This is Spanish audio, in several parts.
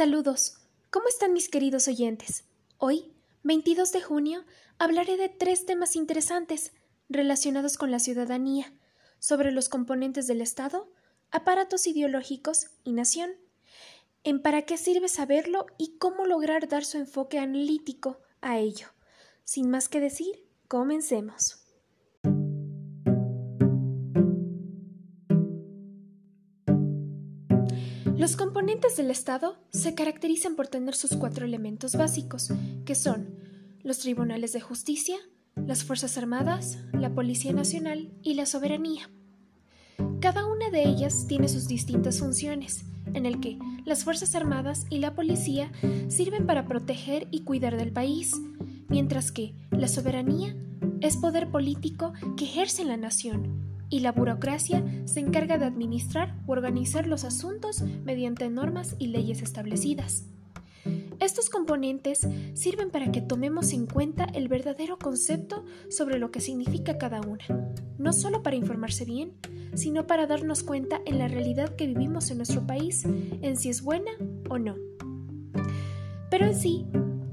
Saludos. ¿Cómo están mis queridos oyentes? Hoy, 22 de junio, hablaré de tres temas interesantes relacionados con la ciudadanía, sobre los componentes del Estado, aparatos ideológicos y nación, en para qué sirve saberlo y cómo lograr dar su enfoque analítico a ello. Sin más que decir, comencemos. Los componentes del Estado se caracterizan por tener sus cuatro elementos básicos, que son los tribunales de justicia, las Fuerzas Armadas, la Policía Nacional y la soberanía. Cada una de ellas tiene sus distintas funciones, en el que las Fuerzas Armadas y la Policía sirven para proteger y cuidar del país, mientras que la soberanía es poder político que ejerce la nación y la burocracia se encarga de administrar o organizar los asuntos mediante normas y leyes establecidas. Estos componentes sirven para que tomemos en cuenta el verdadero concepto sobre lo que significa cada una, no solo para informarse bien, sino para darnos cuenta en la realidad que vivimos en nuestro país, en si es buena o no. Pero en sí,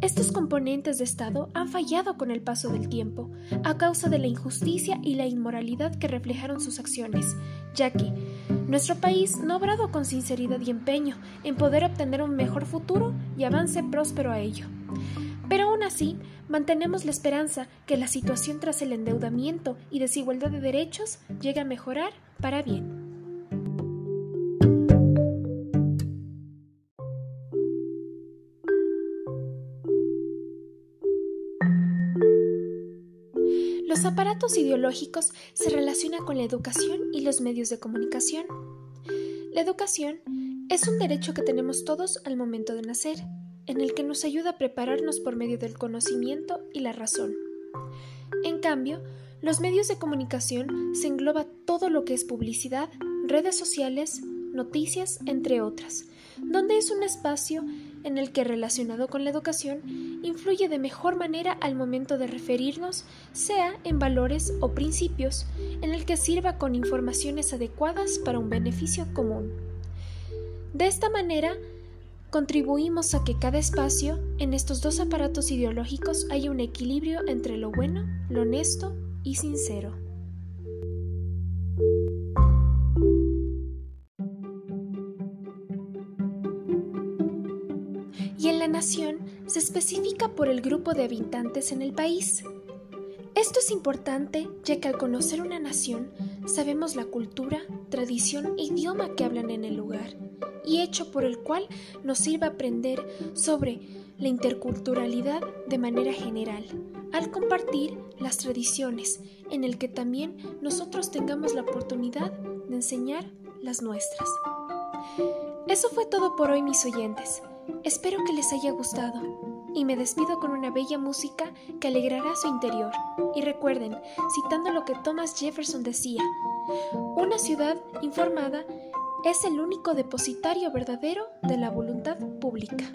estos componentes de Estado han fallado con el paso del tiempo, a causa de la injusticia y la inmoralidad que reflejaron sus acciones, ya que nuestro país no ha obrado con sinceridad y empeño en poder obtener un mejor futuro y avance próspero a ello. Pero aún así, mantenemos la esperanza que la situación tras el endeudamiento y desigualdad de derechos llegue a mejorar para bien. Aparatos ideológicos se relacionan con la educación y los medios de comunicación. La educación es un derecho que tenemos todos al momento de nacer, en el que nos ayuda a prepararnos por medio del conocimiento y la razón. En cambio, los medios de comunicación se engloba todo lo que es publicidad, redes sociales, noticias, entre otras, donde es un espacio en el que relacionado con la educación influye de mejor manera al momento de referirnos, sea en valores o principios, en el que sirva con informaciones adecuadas para un beneficio común. De esta manera, contribuimos a que cada espacio en estos dos aparatos ideológicos haya un equilibrio entre lo bueno, lo honesto y sincero. Y en la nación se especifica por el grupo de habitantes en el país. Esto es importante ya que al conocer una nación sabemos la cultura, tradición e idioma que hablan en el lugar y hecho por el cual nos sirve aprender sobre la interculturalidad de manera general, al compartir las tradiciones, en el que también nosotros tengamos la oportunidad de enseñar las nuestras. Eso fue todo por hoy mis oyentes. Espero que les haya gustado y me despido con una bella música que alegrará su interior. Y recuerden, citando lo que Thomas Jefferson decía, una ciudad informada es el único depositario verdadero de la voluntad pública.